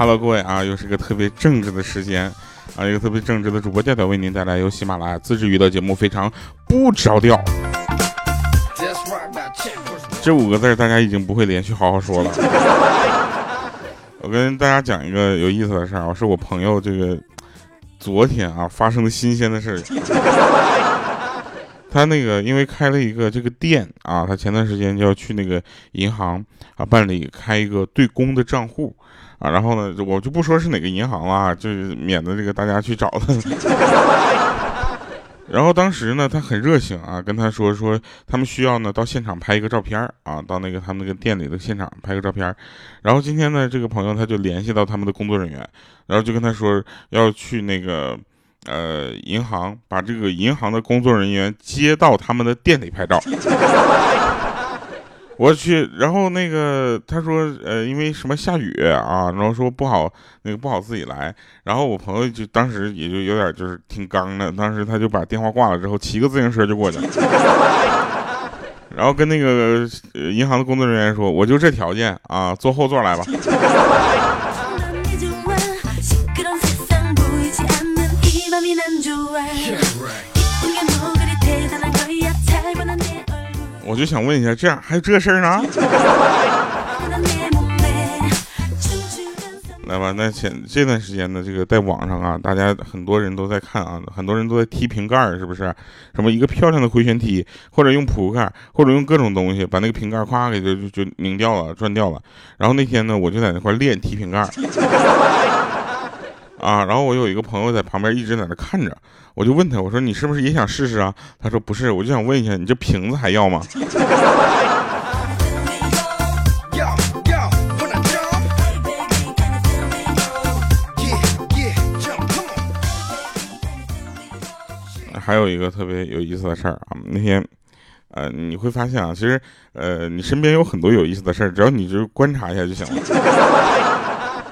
Hello，各位啊，又是个特别正直的时间啊，一个特别正直的主播调调为您带来由喜马拉雅自制娱乐节目《非常不着调》。这五个字大家已经不会连续好好说了。我跟大家讲一个有意思的事儿啊，是我朋友这个昨天啊发生的新鲜的事儿。他那个因为开了一个这个店啊，他前段时间就要去那个银行啊办理开一个对公的账户。啊，然后呢，我就不说是哪个银行了，就是免得这个大家去找他。然后当时呢，他很热情啊，跟他说说他们需要呢到现场拍一个照片啊，到那个他们那个店里的现场拍个照片然后今天呢，这个朋友他就联系到他们的工作人员，然后就跟他说要去那个呃银行把这个银行的工作人员接到他们的店里拍照。我去，然后那个他说，呃，因为什么下雨啊，然后说不好，那个不好自己来。然后我朋友就当时也就有点就是挺刚的，当时他就把电话挂了之后，骑个自行车就过去了，然后跟那个银行的工作人员说，我就这条件啊，坐后座来吧。我就想问一下，这样还有这事儿呢？来吧，那前这段时间呢，这个在网上啊，大家很多人都在看啊，很多人都在踢瓶盖，是不是？什么一个漂亮的回旋踢，或者用扑克，或者用各种东西把那个瓶盖咵给就就拧掉了，转掉了。然后那天呢，我就在那块练踢瓶盖。啊，然后我有一个朋友在旁边一直在那看着，我就问他，我说你是不是也想试试啊？他说不是，我就想问一下，你这瓶子还要吗？还有一个特别有意思的事儿啊，那天，呃，你会发现啊，其实，呃，你身边有很多有意思的事儿，只要你就观察一下就行了。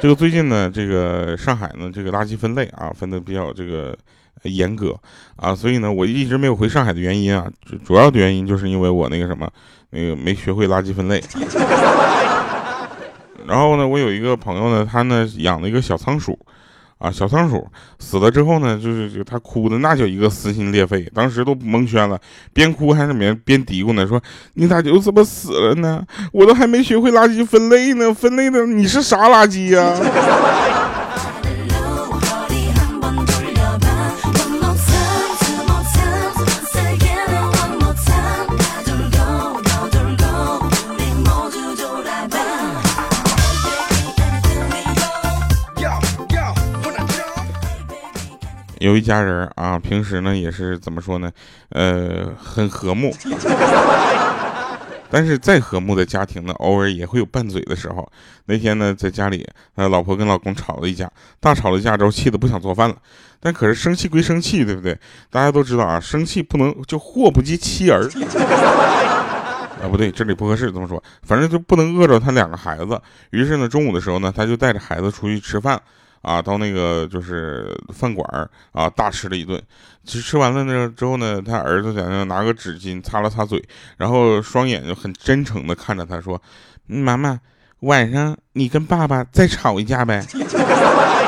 这个最近呢，这个上海呢，这个垃圾分类啊，分的比较这个严格啊，所以呢，我一直没有回上海的原因啊，主要的原因就是因为我那个什么，那个没学会垃圾分类。然后呢，我有一个朋友呢，他呢养了一个小仓鼠。啊，小仓鼠死了之后呢，就是就他哭的那叫一个撕心裂肺，当时都蒙圈了，边哭还是边边嘀咕呢，说你咋就这么死了呢？我都还没学会垃圾分类呢，分类的你是啥垃圾呀？有一家人啊，平时呢也是怎么说呢？呃，很和睦。但是再和睦的家庭呢，偶尔也会有拌嘴的时候。那天呢，在家里，呃，老婆跟老公吵了一架，大吵了一架之后，气得不想做饭了。但可是生气归生气，对不对？大家都知道啊，生气不能就祸不及妻儿。啊，不对，这里不合适这么说。反正就不能饿着他两个孩子。于是呢，中午的时候呢，他就带着孩子出去吃饭。啊，到那个就是饭馆啊，大吃了一顿。其实吃完了那之后呢，他儿子在那拿个纸巾擦了擦嘴，然后双眼就很真诚的看着他说：“妈妈，晚上你跟爸爸再吵一架呗。”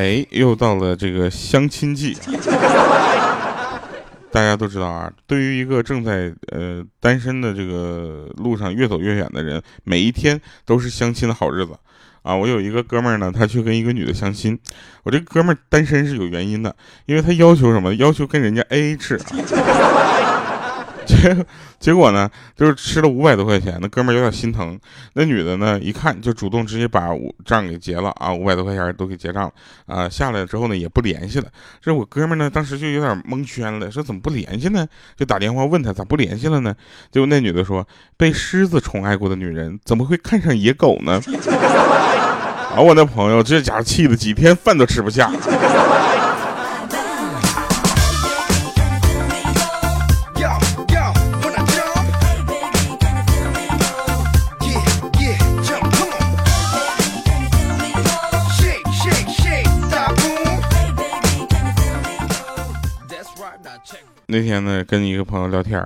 哎，又到了这个相亲季，大家都知道啊。对于一个正在呃单身的这个路上越走越远的人，每一天都是相亲的好日子啊。我有一个哥们儿呢，他去跟一个女的相亲。我这哥们儿单身是有原因的，因为他要求什么？要求跟人家 A A 制。结结果呢，就是吃了五百多块钱，那哥们儿有点心疼。那女的呢，一看就主动直接把账给结了啊，五百多块钱都给结账了啊。下来之后呢，也不联系了。这我哥们儿呢，当时就有点蒙圈了，说怎么不联系呢？就打电话问他咋不联系了呢？结果那女的说，被狮子宠爱过的女人怎么会看上野狗呢？啊，我那朋友这家伙气的几天饭都吃不下。那天呢，跟一个朋友聊天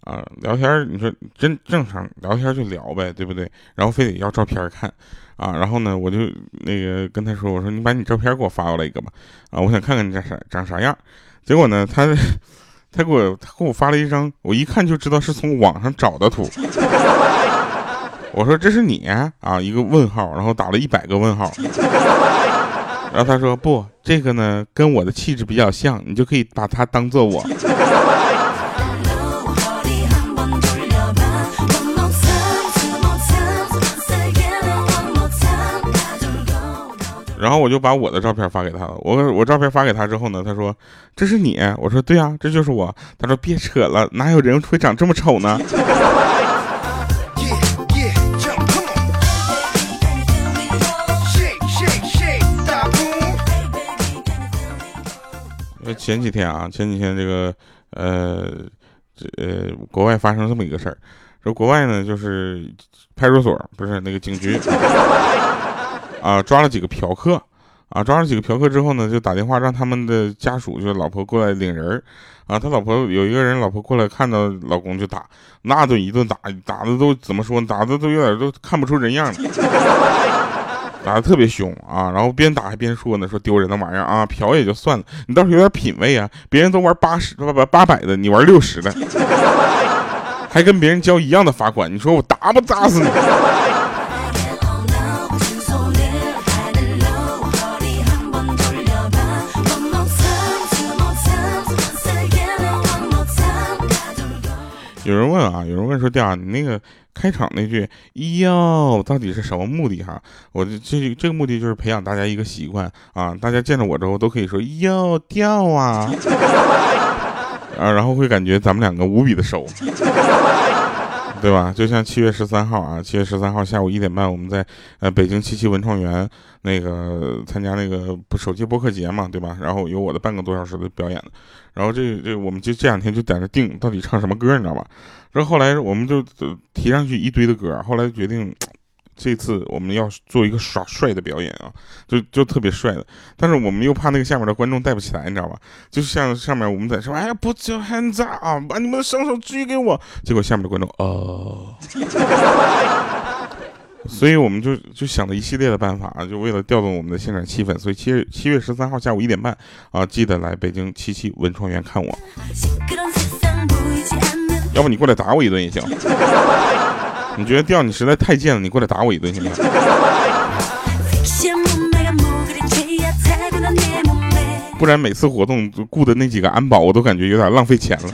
啊，聊天你说真正常聊天就聊呗，对不对？然后非得要照片看，啊，然后呢，我就那个跟他说，我说你把你照片给我发过来一个吧，啊，我想看看你长啥长啥样。结果呢，他 他给我他给我发了一张，我一看就知道是从网上找的图。我说这是你啊，一个问号，然后打了一百个问号。然后他说不，这个呢跟我的气质比较像，你就可以把它当做我。然后我就把我的照片发给他了。我我照片发给他之后呢，他说这是你。我说对啊，这就是我。他说别扯了，哪有人会长这么丑呢？前几天啊，前几天这个呃，这呃，国外发生这么一个事儿，说国外呢就是派出所不是那个警局啊，抓了几个嫖客啊，抓了几个嫖客之后呢，就打电话让他们的家属就是老婆过来领人啊，他老婆有一个人老婆过来看到老公就打，那顿一顿打，打的都怎么说，打的都有点都看不出人样了。打的特别凶啊，然后边打还边说呢，说丢人的玩意儿啊，嫖也就算了，你倒是有点品位啊，别人都玩八十八八八百的，你玩六十的，还跟别人交一样的罚款，你说我打不打死你？有人问啊，有人问说，调你那个开场那句“哟”到底是什么目的哈？我这这个目的就是培养大家一个习惯啊，大家见着我之后都可以说“哟调啊 ”，啊，然后会感觉咱们两个无比的熟。对吧？就像七月十三号啊，七月十三号下午一点半，我们在呃北京七七文创园那个参加那个不手机播客节嘛，对吧？然后有我的半个多小时的表演然后这这我们就这两天就在那定到底唱什么歌，你知道吧？然后后来我们就提上去一堆的歌，后来决定。这次我们要做一个耍帅的表演啊，就就特别帅的，但是我们又怕那个下面的观众带不起来，你知道吧？就像上面我们在说，哎呀，不就很炸啊，把你们的双手举给我，结果下面的观众哦，所以我们就就想了一系列的办法啊，就为了调动我们的现场气氛，所以七月七月十三号下午一点半啊，记得来北京七七文创园看我，要不你过来打我一顿也行。你觉得调你实在太贱了，你过来打我一顿行吗？不然每次活动雇的那几个安保，我都感觉有点浪费钱了。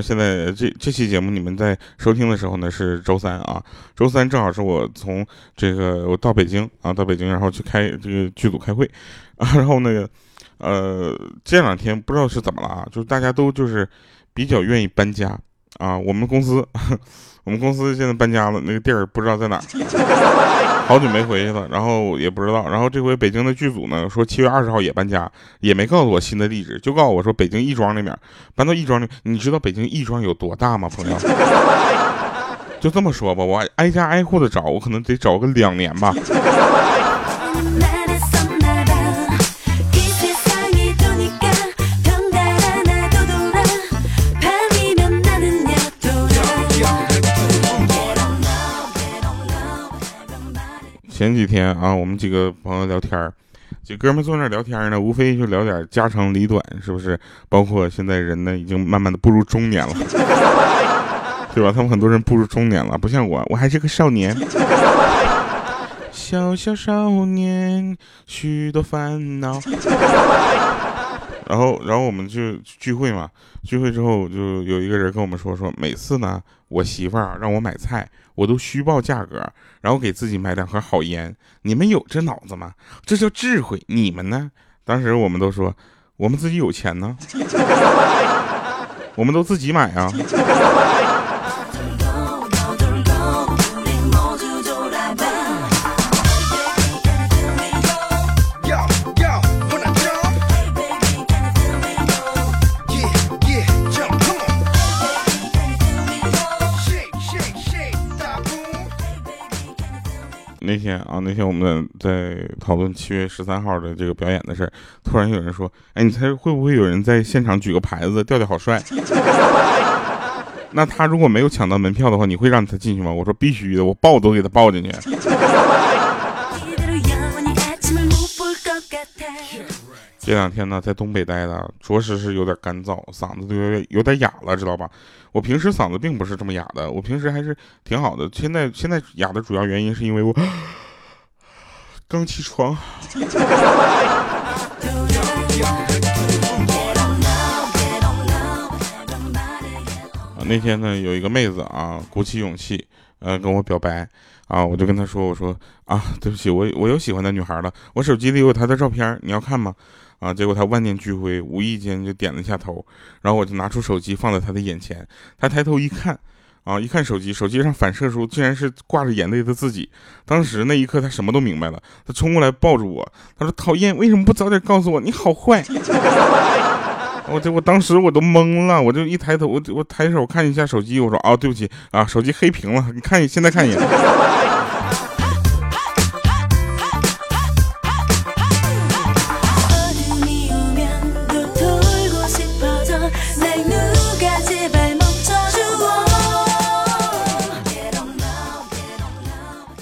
现在这这期节目你们在收听的时候呢是周三啊，周三正好是我从这个我到北京啊到北京然后去开这个剧组开会。啊，然后那个呃这两天不知道是怎么了啊，就是大家都就是比较愿意搬家啊，我们公司。我们公司现在搬家了，那个地儿不知道在哪，好久没回去了，然后也不知道。然后这回北京的剧组呢，说七月二十号也搬家，也没告诉我新的地址，就告诉我说北京亦庄那边搬到亦庄那。你知道北京亦庄有多大吗，朋友？就这么说吧，我挨家挨户的找，我可能得找个两年吧。前几天啊，我们几个朋友聊天儿，几哥们坐那聊天呢，无非就聊点家长里短，是不是？包括现在人呢，已经慢慢的步入中年了，对吧？他们很多人步入中年了，不像我，我还是个少年。小小少年，许多烦恼。然后，然后我们就聚会嘛。聚会之后，就有一个人跟我们说说，每次呢，我媳妇儿让我买菜，我都虚报价格，然后给自己买两盒好烟。你们有这脑子吗？这叫智慧。你们呢？当时我们都说，我们自己有钱呢，我们都自己买啊。那天啊，那天我们在讨论七月十三号的这个表演的事儿，突然有人说：“哎，你猜会不会有人在现场举个牌子，调调好帅？” 那他如果没有抢到门票的话，你会让他进去吗？我说必须的，我抱都给他抱进去。这两天呢，在东北待的，着实是有点干燥，嗓子都有点有点哑了，知道吧？我平时嗓子并不是这么哑的，我平时还是挺好的。现在现在哑的主要原因是因为我刚起床。那天呢，有一个妹子啊，鼓起勇气，呃，跟我表白。啊，我就跟他说，我说啊，对不起，我我有喜欢的女孩了，我手机里有她的照片，你要看吗？啊！结果他万念俱灰，无意间就点了一下头，然后我就拿出手机放在他的眼前。他抬头一看，啊，一看手机，手机上反射出竟然是挂着眼泪的自己。当时那一刻，他什么都明白了，他冲过来抱住我，他说：“讨厌，为什么不早点告诉我？你好坏！” 我这我当时我都懵了，我就一抬头，我我抬手看一下手机，我说：“啊，对不起啊，手机黑屏了，你看现在看一眼。”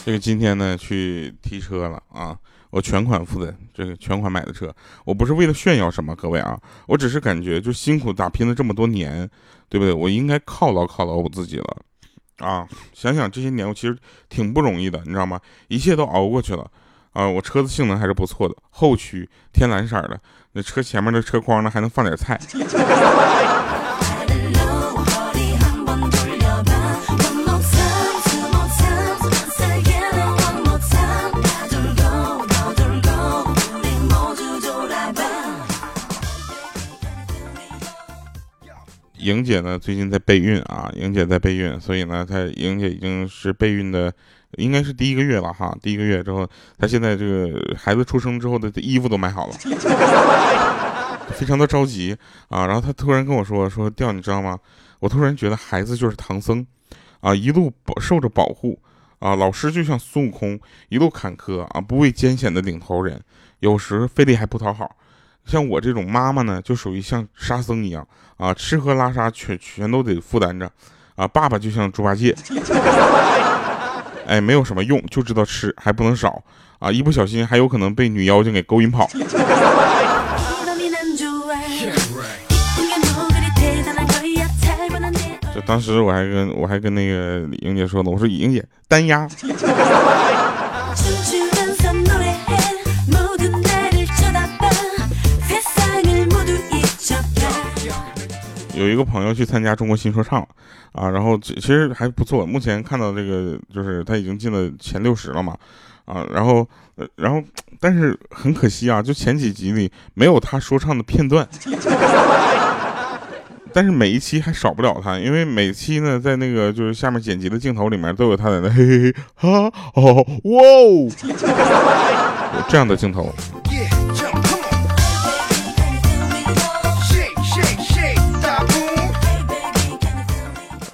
这个今天呢去提车了啊，我全款付的，这个全款买的车，我不是为了炫耀什么，各位啊，我只是感觉就辛苦打拼了这么多年，对不对？我应该犒劳犒劳我自己了啊！想想这些年我其实挺不容易的，你知道吗？一切都熬过去了啊！我车子性能还是不错的，后驱天蓝色的，那车前面的车筐呢还能放点菜。莹姐呢，最近在备孕啊，莹姐在备孕，所以呢，她莹姐已经是备孕的，应该是第一个月了哈。第一个月之后，她现在这个孩子出生之后的衣服都买好了，非常的着急啊。然后她突然跟我说说调，你知道吗？我突然觉得孩子就是唐僧啊，一路受着保护啊，老师就像孙悟空，一路坎坷啊，不畏艰险的领头人，有时费力还不讨好。像我这种妈妈呢，就属于像沙僧一样啊，吃喝拉撒全全都得负担着，啊，爸爸就像猪八戒，哎，没有什么用，就知道吃，还不能少啊，一不小心还有可能被女妖精给勾引跑。就当时我还跟我还跟那个莹姐说呢，我说莹姐单压。有一个朋友去参加中国新说唱，啊，然后其实还不错。目前看到这个就是他已经进了前六十了嘛，啊，然后，然后，但是很可惜啊，就前几集里没有他说唱的片段，但是每一期还少不了他，因为每期呢在那个就是下面剪辑的镜头里面都有他在那嘿嘿嘿哈哦哇哦 这样的镜头。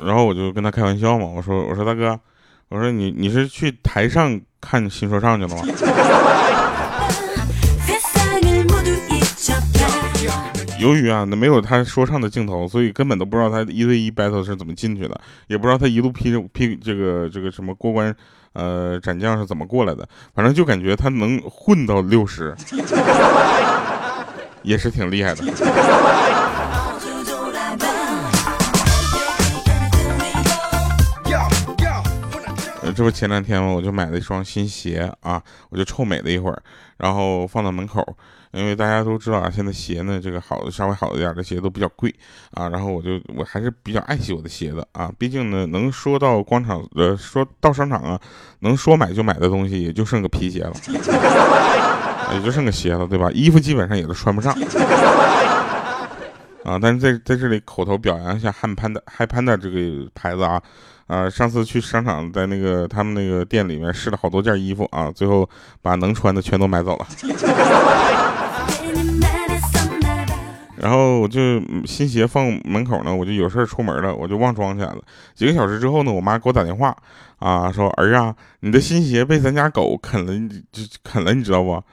然后我就跟他开玩笑嘛，我说我说大哥，我说你你是去台上看新说唱去了吗？由于啊，那没有他说唱的镜头，所以根本都不知道他一对一 battle 是怎么进去的，也不知道他一路劈劈这个这个什么过关，呃斩将是怎么过来的。反正就感觉他能混到六十，也是挺厉害的。这不前两天嘛，我就买了一双新鞋啊，我就臭美了一会儿，然后放到门口，因为大家都知道啊，现在鞋呢，这个好的稍微好一点的鞋都比较贵啊，然后我就我还是比较爱惜我的鞋子啊，毕竟呢，能说到广场呃，说到商场啊，能说买就买的东西也就剩个皮鞋了，也就剩个鞋了，对吧？衣服基本上也都穿不上。啊，但是在在这里口头表扬一下汉潘的汉潘的这个牌子啊。啊，上次去商场，在那个他们那个店里面试了好多件衣服啊，最后把能穿的全都买走了。然后我就新鞋放门口呢，我就有事出门了，我就忘装起来了。几个小时之后呢，我妈给我打电话啊，说儿啊，你的新鞋被咱家狗啃了，就啃了，你知道不？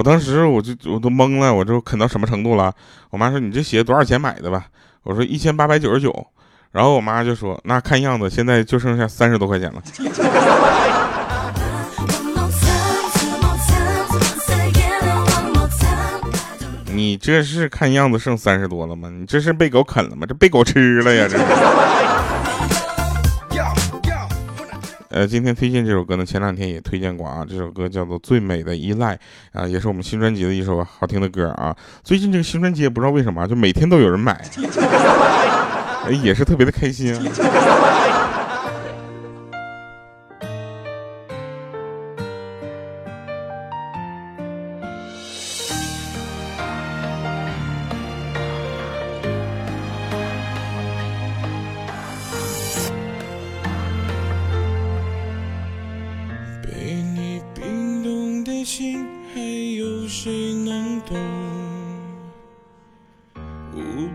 我当时我就我都懵了，我就啃到什么程度了？我妈说你这鞋多少钱买的吧？我说一千八百九十九。然后我妈就说那看样子现在就剩下三十多块钱了。你这是看样子剩三十多了吗？你这是被狗啃了吗？这被狗吃了呀！这。呃，今天推荐这首歌呢，前两天也推荐过啊。这首歌叫做《最美的依赖》啊，也是我们新专辑的一首好听的歌啊。最近这个新专辑也不知道为什么，就每天都有人买，也是特别的开心啊。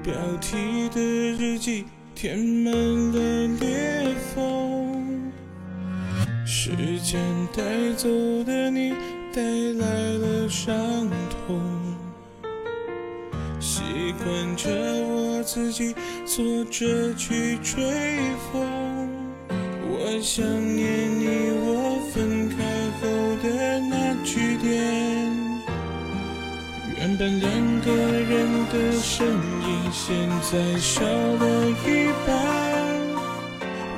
标题的日记填满了裂缝，时间带走的你，带来了伤痛。习惯着我自己坐着去吹风，我想念原本两个人的身影，现在少了一半。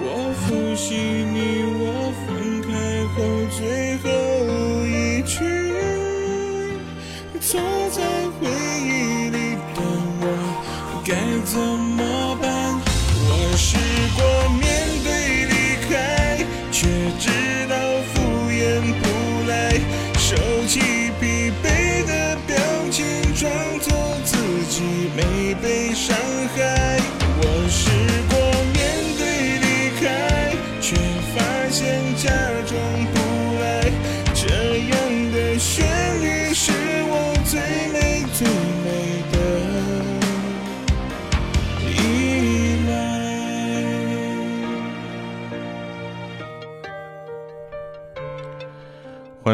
我复习你我分开后最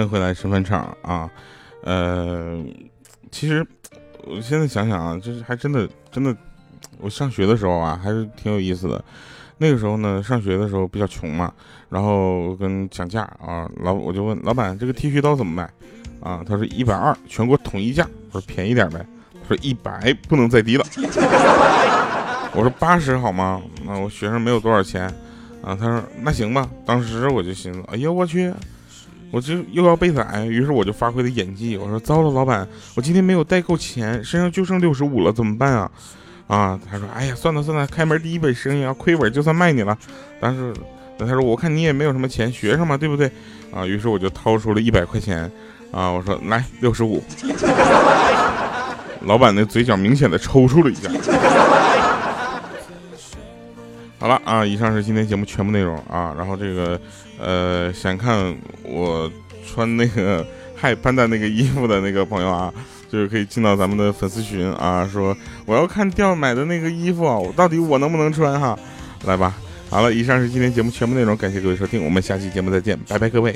回来，吃饭场啊，呃。其实，我现在想想啊，就是还真的真的，我上学的时候啊，还是挺有意思的。那个时候呢，上学的时候比较穷嘛，然后跟讲价啊，老我就问老板这个剃须刀怎么卖啊？他说一百二，全国统一价。我说便宜点呗。他说一百不能再低了。我说八十好吗？那我学生没有多少钱啊。他说那行吧。当时我就寻思，哎呀我去。我就又要被宰，于是我就发挥了演技。我说：“糟了，老板，我今天没有带够钱，身上就剩六十五了，怎么办啊？”啊，他说：“哎呀，算了算了，开门第一笔生意啊，亏本就算卖你了。”但是，他说：“我看你也没有什么钱，学生嘛，对不对？”啊，于是我就掏出了一百块钱，啊，我说：“来，六十五。”老板的嘴角明显的抽搐了一下。好了啊，以上是今天节目全部内容啊。然后这个，呃，想看我穿那个嗨潘达那个衣服的那个朋友啊，就是可以进到咱们的粉丝群啊，说我要看调买的那个衣服，我到底我能不能穿哈？来吧。好了，以上是今天节目全部内容，感谢各位收听，我们下期节目再见，拜拜各位。